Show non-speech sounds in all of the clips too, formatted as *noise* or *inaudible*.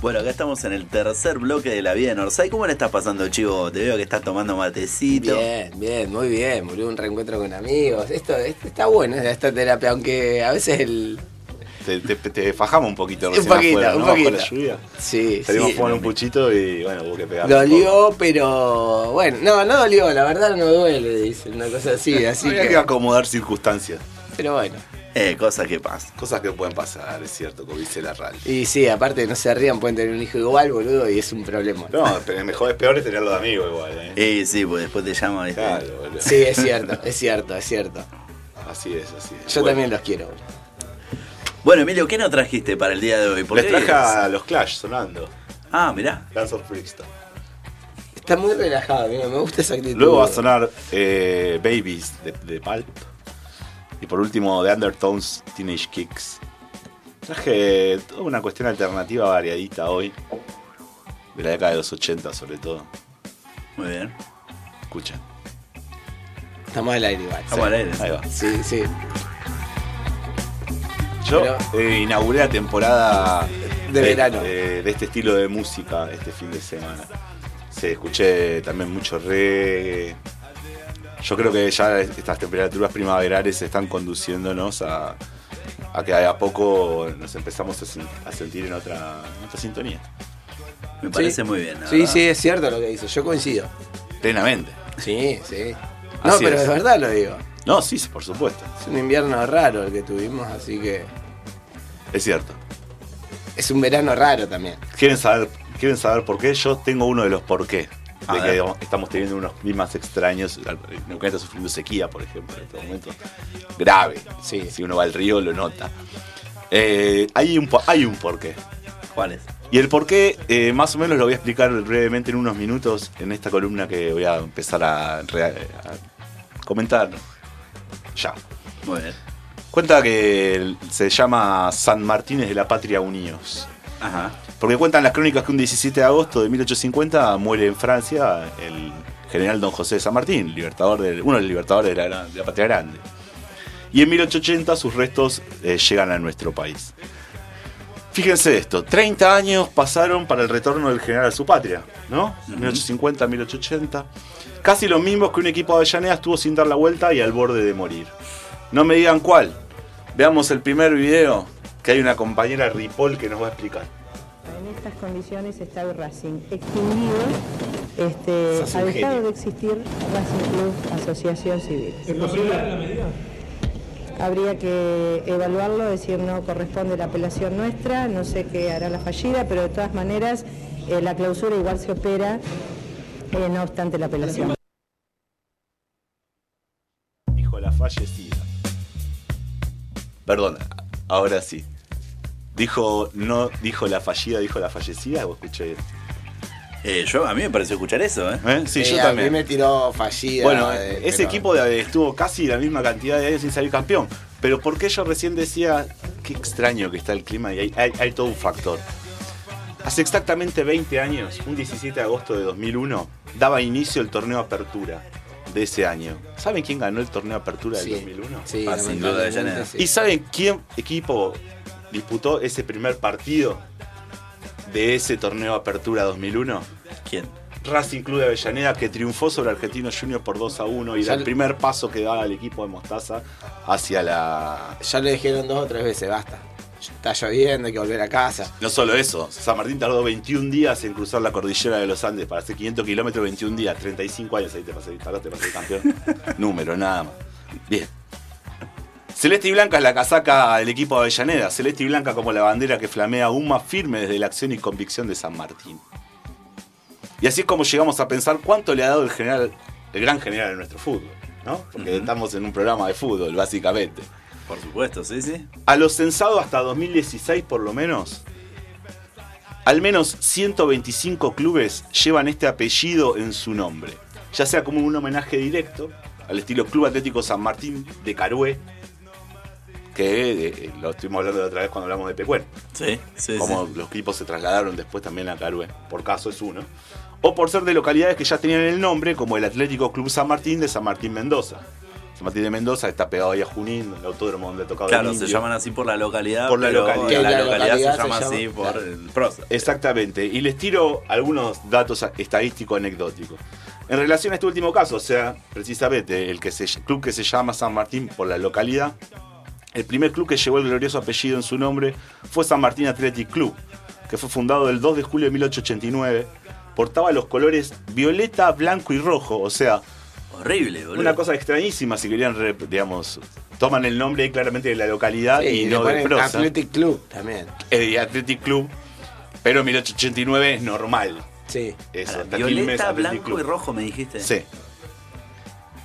Bueno, acá estamos en el tercer bloque de la vida en Orsay. ¿Cómo le estás pasando, chivo? Te veo que estás tomando matecito. Bien, bien, muy bien, boludo. Un reencuentro con amigos. Esto, esto está bueno, esta terapia, aunque a veces el. Te, te- te fajamos un poquito Un recién poquito, afuera, un ¿no? Bajo poquito. la lluvia. Sí, Salimos sí. a fumar un puchito y bueno, hubo que pegar. un. Dolió, pero. Bueno, no, no dolió, la verdad no duele, dice, una cosa así, así Había que que. acomodar circunstancias. Pero bueno. Eh, cosas que pasan. Cosas que pueden pasar, es cierto, como dice la RAL. Y sí, aparte no se rían, pueden tener un hijo igual, boludo, y es un problema. No, pero mejor es peor es tenerlo de amigo igual, ¿eh? Eh, sí, pues después te llamo. ¿viste? Claro, boludo. Sí, es cierto, es cierto, es cierto. Así es, así es. Yo Bueno, también los quiero, boludo. Bueno, Emilio, ¿qué nos trajiste para el día de hoy? ¿Por Les traje a los Clash sonando. Ah, mirá. Dance of. Está muy relajado, mira, me gusta esa actitud. Luego va a sonar eh, Babies de, de Pulp. Y por último, The Undertones Teenage Kicks. Traje toda una cuestión alternativa variadita hoy. De la década de los 80 sobre todo. Muy bien. Escucha. Estamos al aire igual. Estamos al aire. Ahí va. Sí, sí. Yo Pero- eh, inauguré la temporada De verano. de, de este estilo de música este fin de semana. Sí, escuché también mucho reggae. Yo creo que ya estas temperaturas primaverales están conduciéndonos a, a que a poco nos empezamos a, sen- a sentir en otra, en otra sintonía. Me parece Sí. muy bien. Sí, verdad. sí, es cierto lo que dice, yo coincido. Plenamente. Sí, sí. No, Así pero es. es verdad lo digo. No, sí, por supuesto. Es un invierno raro el que tuvimos, así que Es cierto. es un verano raro también. ¿Quieren saber, ¿Quieren saber por qué? Yo tengo uno de los por qué. De que digamos, estamos teniendo unos climas extraños. Neuquén está sufriendo sequía, por ejemplo, en este momento. Grave. Sí. Si uno va al río, lo nota. Eh, hay, un, hay un porqué. ¿Cuál es? Y el porqué, eh, más o menos lo voy a explicar brevemente en unos minutos en esta columna que voy a empezar a, comentar ya. Muy bien. Cuenta que se llama San Martínez de la Patria Unidos. Ajá. Porque cuentan las crónicas que un 17 de agosto de 1850 muere en Francia el general don José de San Martín, libertador del- uno de los libertadores de la, gran- de la Patria Grande. Y en 1880 sus restos eh, llegan a nuestro país. Fíjense esto, 30 años pasaron para el retorno del general a su patria, ¿no? 1850, 1880. Casi los mismos que un equipo de Avellaneda estuvo sin dar la vuelta y al borde de morir. No me digan cuál. Veamos el primer video, que hay una compañera Ripoll que nos va a explicar. En estas condiciones está el Racing extinguido, este, ha dejado de existir Racing Club Asociación Civil. Habría que evaluarlo, decir no corresponde la apelación nuestra, no sé qué hará la fallida, pero de todas maneras eh, la clausura igual se opera, eh, no obstante la apelación. Dijo la fallecida. Perdón, ahora sí. Dijo, no dijo la fallida, dijo la fallecida, o escuché. Eh, yo, a mí me pareció escuchar eso, ¿eh? ¿Eh? Sí, yo a también. mí me tiró fallida. Bueno, eh, ese pero- equipo de- estuvo casi la misma cantidad de años sin salir campeón. Pero ¿por qué yo recién decía qué extraño que está el clima? Y hay, hay- hay todo un factor. Hace exactamente 20 años, un 17 de agosto de 2001, daba inicio el torneo Apertura de ese año. ¿Saben quién ganó el torneo Apertura del Sí, 2001? sí, Ah, sin duda, sí. ¿Y saben quién equipo disputó ese primer partido de ese torneo Apertura 2001? ¿Quién? Racing Club de Avellaneda que triunfó sobre Argentinos Juniors por 2 a 1 y Ya era el primer paso que daba el equipo de Mostaza hacia la... Ya le dijeron dos o tres veces, basta. Está lloviendo, hay que volver a casa. No solo eso, San Martín tardó 21 días en cruzar la cordillera de los Andes para hacer 500 kilómetros 21 días, 35 años ahí te pasé, tardaste para ser campeón. *laughs* Número, nada más. Bien. Celeste y Blanca es la casaca del equipo de Avellaneda. Celeste y Blanca como la bandera que flamea aún más firme desde la acción y convicción de San Martín. Y así es como llegamos a pensar cuánto le ha dado el general, el gran general de nuestro fútbol, ¿no? Porque estamos en un programa de fútbol, básicamente. Por supuesto, sí, sí. A lo censado hasta 2016 por lo menos, al menos 125 clubes llevan este apellido en su nombre. Ya sea como un homenaje directo al estilo Club Atlético San Martín de Carué, que eh, lo estuvimos hablando de otra vez cuando hablamos de Pecuén. Sí, sí, Como sí. los equipos se trasladaron después también a Carué, por caso es uno. O por ser de localidades que ya tenían el nombre, como el Atlético Club San Martín de San Martín Mendoza. San Martín de Mendoza está pegado ahí a Junín, el autódromo donde tocaba Claro, el se llaman así por la localidad. Por la pero localidad. La, La localidad, localidad se se llama llama- así por claro. el prócer. Exactamente. Y les tiro algunos datos estadísticos anecdóticos. En relación a este último caso, o sea, precisamente el que se, club que se llama San Martín por la localidad, el primer club que llevó el glorioso apellido en su nombre fue San Martín Athletic Club, que fue fundado el 2 de julio de 1889. Portaba los colores violeta, blanco y rojo, o sea, Horrible, boludo. una cosa extrañísima si querían, digamos, toman el nombre claramente de la localidad Sí, y no de prosa. Athletic Club también. Eh, Athletic Club, pero 1889 es normal. Sí. Eso, Ahora, Violeta, blanco Club. y rojo, me dijiste. Sí.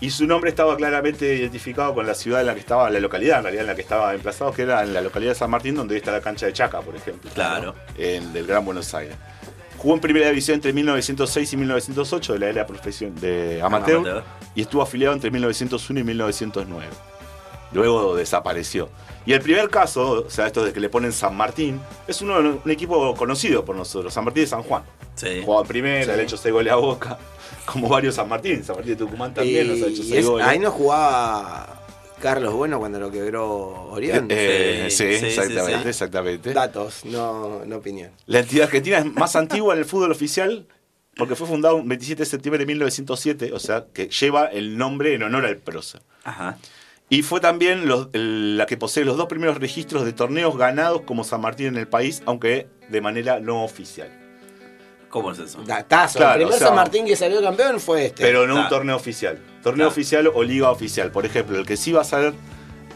Y su nombre estaba claramente identificado con la ciudad en la que estaba, la localidad en realidad en la que estaba emplazado, que era en la localidad de San Martín, donde hoy está la cancha de Chaca, por ejemplo. Claro. ¿no? En del Gran Buenos Aires. Jugó en primera división entre 1906 y 1908 de la era profesión de amateur, Amateur. y estuvo afiliado entre 1901 y 1909. Luego desapareció. Y el primer caso, o sea, esto de que le ponen San Martín, es uno, un equipo conocido por nosotros, San Martín de San Juan. Sí. Jugaba en primera, Sí. le ha hecho 6 goles a Boca. *laughs* Como varios San Martín. San Martín de Tucumán también nos ha hecho Y 6 es- goles. ahí no jugaba Carlos Bueno cuando lo quebró Orión. Eh, Sí, sí, sí, exactamente, sí, sí. exactamente. Datos, no, no opinión. La entidad argentina es más antigua en el fútbol oficial porque fue fundado el 27 de septiembre de 1907, o sea, que lleva el nombre en honor al prócer. Ajá. Y fue también los- el- la que posee los dos primeros registros de torneos ganados como San Martín en el país, aunque de manera no oficial. ¿Cómo es eso? Datazo. Claro, el primer o sea- San Martín que salió campeón fue este. Pero no un torneo oficial. Torneo Claro. oficial o liga oficial. Por ejemplo, el que sí va a ser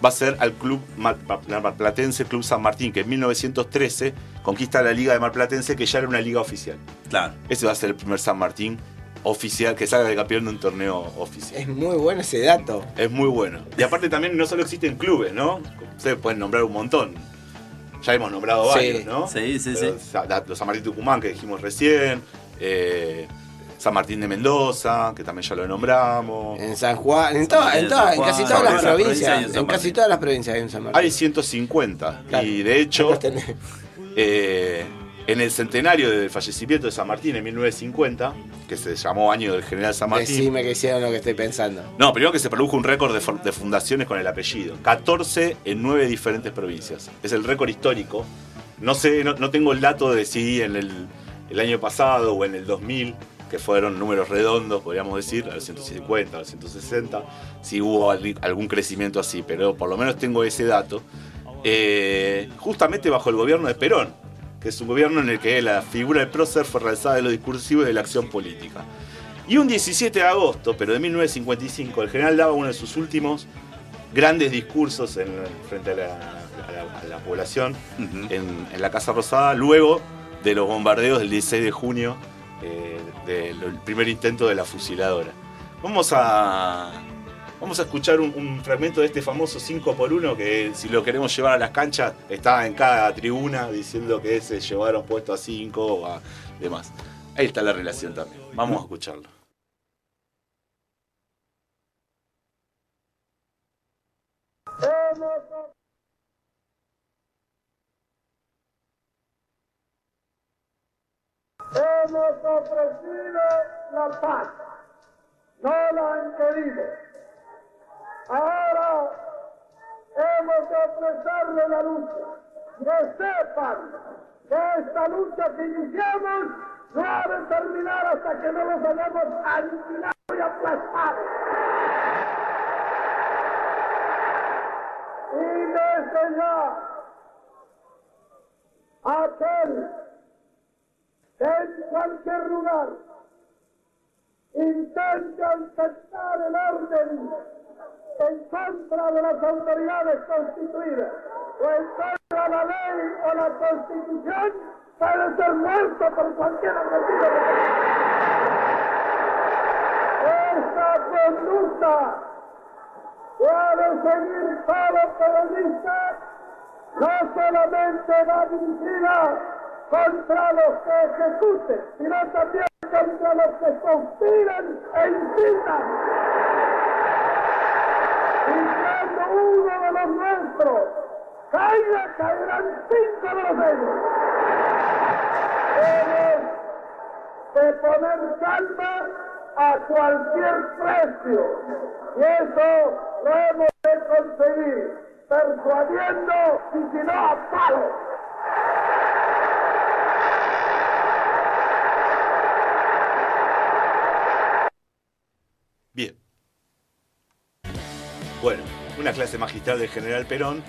va a ser al club Mar- Mar- Marplatense Club San Martín, que en 1913 conquista la liga de Marplatense, que ya era una liga oficial. Claro. Ese va a ser el primer San Martín oficial que salga de campeón de un torneo oficial. Es muy bueno ese dato. Es muy bueno. Y aparte también no solo existen clubes, ¿no? Ustedes pueden nombrar un montón. Ya hemos nombrado Sí. varios, ¿no? Sí, sí, Pero sí. Los San Martín Tucumán que dijimos recién. eh, San Martín de Mendoza, que también ya lo nombramos. En San Juan, en, toda- en, toda- en casi todas las provincias. En casi todas las provincias hay un San Martín. Hay 150. Claro. Y de hecho, eh, en el centenario del fallecimiento de San Martín en 1950, que se llamó Año del General San Martín. Decime que hicieron lo que estoy pensando. No, primero que se produjo un récord de, fundaciones con el apellido. 14 en 9 diferentes provincias. Es el récord histórico. No sé, no, no tengo el dato de si en el, el año pasado o en el 2000, que fueron números redondos, podríamos decir, a los 150, a los 160, si hubo al- algún crecimiento así, pero por lo menos tengo ese dato. Eh, justamente bajo el gobierno de Perón, que es un gobierno en el que la figura del prócer fue realzada de lo discursivo y de la acción política. Y un 17 de agosto, pero de 1955, el general daba uno de sus últimos grandes discursos en- frente a la, a la- a la población en la Casa Rosada, luego de los bombardeos del 16 de junio, eh, del primer intento de la fusiladora. Vamos a, vamos a escuchar un, fragmento de este famoso 5 por 1 que si lo queremos llevar a las canchas está en cada tribuna diciendo que se llevaron puesto a 5 o a demás. Ahí está la relación también. Vamos a escucharlo. Hemos ofrecido la paz, no la han querido. Ahora hemos de ofrecerle la lucha. Que sepan que esta lucha que iniciamos no ha de terminar hasta que no los hayamos aniquilado y aplastado. Y desde ya, aquel en cualquier lugar intentan aceptar el orden en contra de las autoridades constituidas o en contra de la ley o la constitución puede ser muerto por cualquier motivo. Esta conducta que ha de seguir todo periodista no solamente va dirigida contra los que ejecuten, sino también contra los que conspiran e incitan. Cuando uno de los nuestros caiga, caerán cinco de los ellos. Hemos de poner calma a cualquier precio. Y eso lo hemos de conseguir, persuadiendo y si no a palo. Una clase magistral del general Perón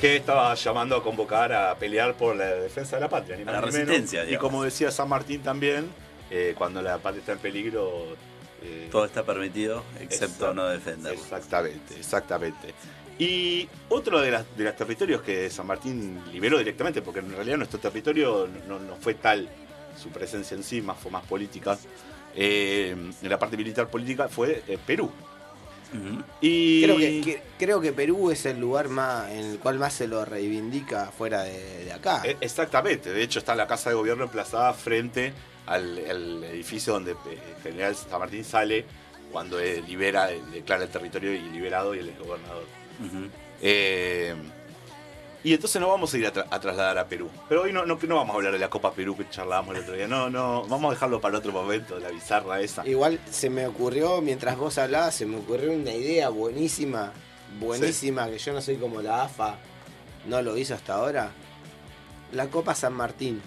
que estaba llamando a convocar a pelear por la defensa de la patria. Ni más la ni menos. Y como decía San Martín también, eh, cuando la patria está en peligro... eh, Todo está permitido, excepto no defenderlo. Exactamente, exactamente. Y otro de, las, de los territorios que San Martín liberó directamente, porque en realidad nuestro territorio no, no fue tal su presencia en sí, más fue más política, eh, en la parte militar política fue eh, Y Creo que, que- creo que Perú es el lugar más en el cual más se lo reivindica fuera de, de acá. Eh, Exactamente, de hecho está la Casa de Gobierno emplazada frente al, al edificio donde eh, el general San Martín sale cuando eh, libera, declara el territorio y liberado y él es gobernador. Eh, y entonces nos vamos a ir a, tra- a trasladar a Perú. Pero hoy no, no, no vamos a hablar de la Copa Perú que charlábamos el otro día. No, no, vamos a dejarlo para otro momento, la bizarra esa. Igual se me ocurrió, mientras vos hablabas, se me ocurrió una idea buenísima, buenísima, que yo no soy como la AFA, no lo hizo hasta ahora. La Copa San Martín.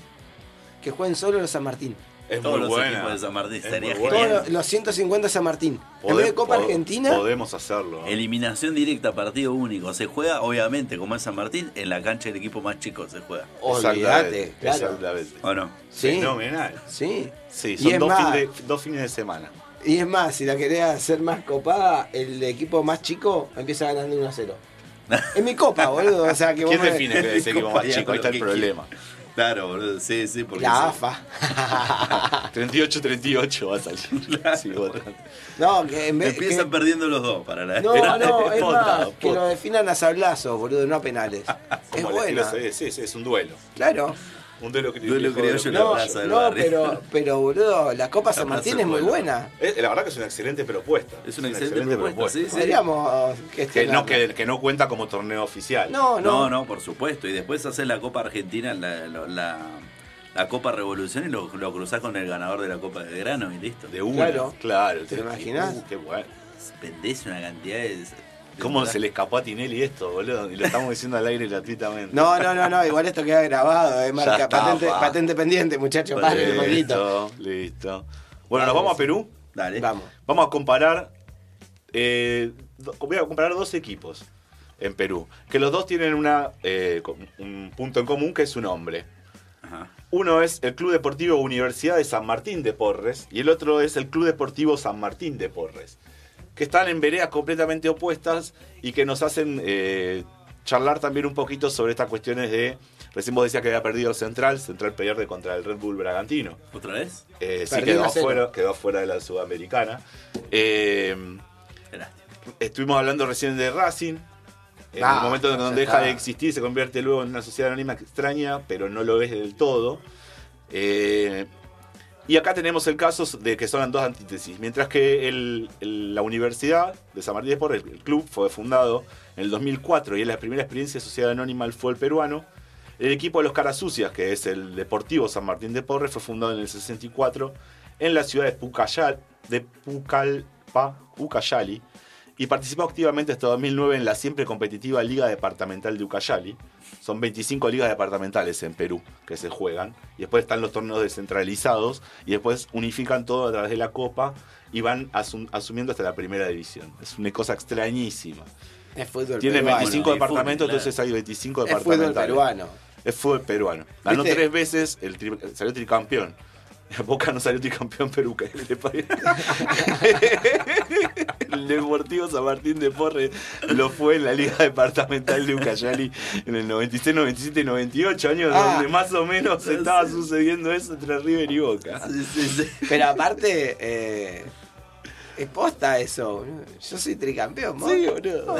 Que jueguen solo los San Martín. Es Todos muy los buena. equipos de San Martín, Es estaría buena. genial. Todos los 150 San Martín. en vez de Copa pod- Argentina, Podemos hacerlo. ¿no? Eliminación directa, partido único. Se juega, obviamente, como es San Martín, en la cancha del equipo más chico se juega. olvídate, claro. exactamente. ¿O no? Sí. Fenomenal. Sí. Sí, son es dos, más- fin de- dos fines de semana. Y es más, si la querés hacer más copada, el equipo más chico empieza ganando 1 a 0. *laughs* Es mi copa, boludo. O sea que vos ¿Quién me- define que es el *laughs* equipo más chico? Ahí está el problema. Claro, boludo. Sí, sí, porque. La sí. AFA. *laughs* 38-38 va a salir. *laughs* Sí, votando. no, que en vez Empiezan que- perdiendo los dos para la No, no, *laughs* es más, que lo definan a sablazos, boludo, no a penales. Es estilo- sí, sí, es un duelo. Claro. Un duelo criollo. Duelo criollo en la No, plaza del no barrio. pero, pero, boludo, la Copa *laughs* San plaza Martín es muy buena. Eh, La verdad que es una excelente propuesta. Es una excelente propuesta, sí, sí. Podríamos Que no, que, que no cuenta como torneo oficial. No, No, no. no, por supuesto. Y después haces la Copa Argentina, la, la, la- la Copa Revolución y lo, lo cruzás con el ganador de la Copa de Grano y listo. De una. Claro. Claro. ¿Te imaginas? Uh, qué bueno. Vendés una cantidad de. ¿Cómo se le escapó a Tinelli esto, boludo? Y lo estamos diciendo al aire gratuitamente. No, no, no, no, igual esto queda grabado, eh, marca, está, patente, pa. patente pendiente, muchachos, poquito. Listo, listo. Bueno, nos vamos a Perú. Dale. Vamos. Vamos a comparar. eh, voy a comparar dos equipos en Perú. Que los dos tienen una, eh, un punto en común que es su nombre. Ajá. Uno es el Club Deportivo Universidad de San Martín de Porres y el otro es el Club Deportivo San Martín de Porres. Que están en veredas completamente opuestas y que nos hacen eh, charlar también un poquito sobre estas cuestiones de. Recién vos decías que había perdido el Central, Central pierde contra el Red Bull Bragantino. ¿Otra vez? Eh, sí, quedó fuera, quedó fuera de la Sudamericana. Eh, estuvimos hablando recién de Racing. En Ah, el momento en donde deja está. de existir, se convierte luego en una sociedad anónima extraña, pero no lo es del todo. Eh, y acá tenemos el caso de que son dos antítesis. Mientras que la Universidad de San Martín de Porres, el club, fue fundado en el 2004 y es la primera experiencia de sociedad anónima del fútbol peruano. El equipo de los Caras Sucias, que es el Deportivo San Martín de Porres, fue fundado en el 64 en la ciudad de, Pucallal, de Pucallpa, Ucayali y participó activamente hasta 2009 en la siempre competitiva Liga Departamental de Ucayali. Son 25 ligas departamentales en Perú que se juegan. Y después están los torneos descentralizados. Y después unifican todo a través de la Copa y van asum- asumiendo hasta la primera división. Es una cosa extrañísima. Es fútbol Tiene peruano. 25 y departamentos, fútbol, entonces hay 25 Es fútbol departamentales. peruano. Es fútbol peruano. Ganó ¿Viste? tres veces, el tri- salió tricampeón. *laughs* Boca no salió le parece. *laughs* El Deportivo San Martín de Porres lo fue en la Liga Departamental de Ucayali en el 96, 97 y 98 años, Ah. donde más o menos estaba sucediendo eso entre River y Boca. Sí, sí, sí. Pero aparte, eh, es posta eso. Yo soy tricampeón, ¿no? Sí, boludo.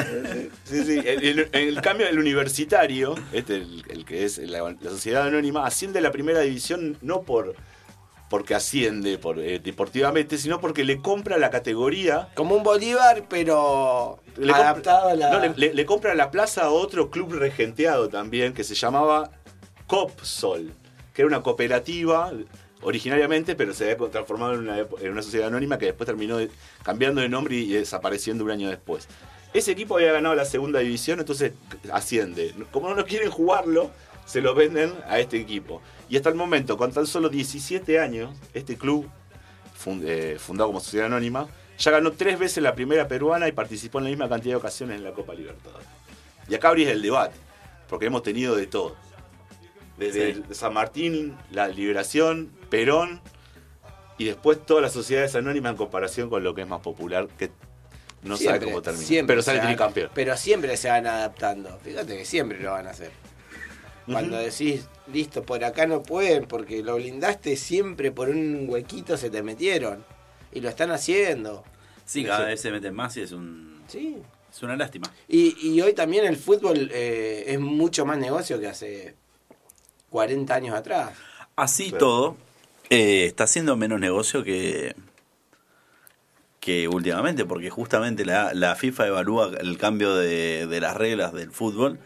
Sí, sí. En el, cambio, el universitario, este, el, el que es la, la sociedad anónima, asciende a la primera división no por porque asciende por, eh, deportivamente, sino porque le compra la categoría. Como un Bolívar, pero Le adaptado a la. no, le, le- le compra la plaza a otro club regenteado también, que se llamaba Copsol, que era una cooperativa originariamente, pero se había transformado en una, en una sociedad anónima que después terminó de- cambiando de nombre y desapareciendo un año después. Ese equipo había ganado la segunda división, entonces asciende. Como no lo quieren jugarlo, se lo venden a este equipo. Y hasta el momento, con tan solo 17 años, este club, fund- eh, fundado como sociedad anónima, ya ganó tres veces la primera peruana y participó en la misma cantidad de ocasiones en la Copa Libertadores. Y acá abrís el debate, porque hemos tenido de todo. Desde Sí. San Martín, la Liberación, Perón, y después todas las sociedades anónimas en comparación con lo que es más popular, que no sabe Siempre, cómo termina. siempre pero sale tricampeón. Pero siempre se van adaptando. Fíjate que siempre lo van a hacer. Cuando decís, listo, por acá no pueden porque lo blindaste, siempre por un huequito se te metieron. Y lo están haciendo. Sí, cada vez se meten más y es un Sí. es una lástima. Y, y hoy también el fútbol eh, es mucho más negocio que hace 40 años atrás. Así todo, eh, está haciendo menos negocio que, que últimamente, porque justamente la, la FIFA evalúa el cambio de, de las reglas del fútbol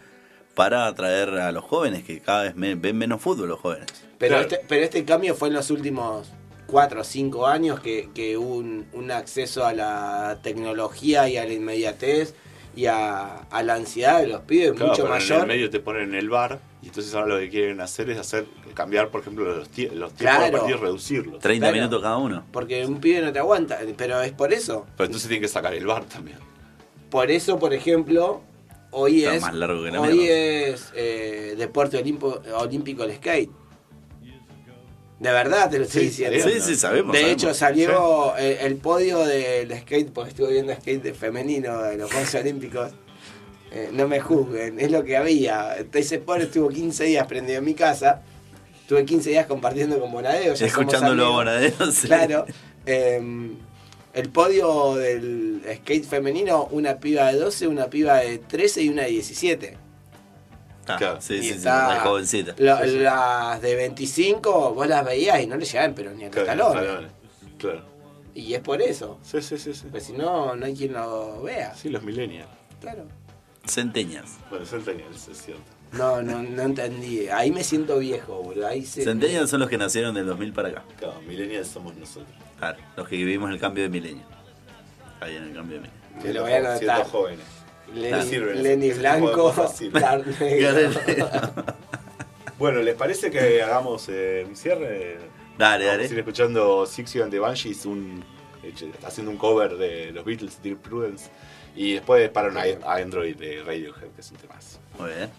para atraer a los jóvenes, que cada vez me- ven menos fútbol los jóvenes. Pero, Claro. este, pero este cambio fue en los últimos 4 o 5 años que, que hubo un, un acceso a la tecnología y a la inmediatez y a, a la ansiedad de los pibes Claro, mucho pero En mayor. el medio te ponen en el bar y entonces ahora lo que quieren hacer es hacer cambiar, por ejemplo, los, tie- los tiempos Claro. de partido y reducirlos. 30 Claro. minutos cada uno. Porque un pibe no te aguanta, pero es por eso. Pero entonces tienen que sacar el bar también. Por eso, por ejemplo, hoy Está es, más largo que la hoy mierda. es eh, deporte olimpo- olímpico el skate. De verdad te lo estoy Sí, diciendo. Sí, sí, sabemos. De sabemos. hecho, salió el, el podio del skate, porque estuve viendo skate femenino de los Juegos Olímpicos. Eh, no me juzguen, es lo que había. Ese pobre estuvo 15 días prendido en mi casa. Estuve 15 días compartiendo con Bonadeo. ya Escuchándolo ahora de sí. Claro. eh, el podio del skate femenino, una piba de 12, una piba de 13 y una de 17. Ah, Claro. sí, Y sí, sí, está- de jovencita. Lo- Las de 25, vos las veías y no le llegaban, pero ni a Claro, talones. talones. Claro. Y es por eso. Sí, sí, sí. Sí, Pues si no, no hay quien lo vea. Sí, los millennials. Claro. Centenias. Bueno, centennials, es cierto. No, no, no entendí. Ahí me siento viejo, boludo. Ahí se... Centenias son los que nacieron del 2000 para acá. Claro, millennials somos nosotros. Claro, los que vivimos el cambio de milenio. Ahí en el cambio de milenio. Me lo voy a Siendo- anotar. Siendo jóvenes. Lenny, Blanco. *laughs* Bueno, ¿les parece que hagamos eh, un cierre? Dale, Vamos a ir dale. escuchando Sixty and the Banshees, un, hecho- haciendo un cover de los Beatles, Dear Prudence. Y después para un Android de Radiohead, que es un temazo. Muy bien.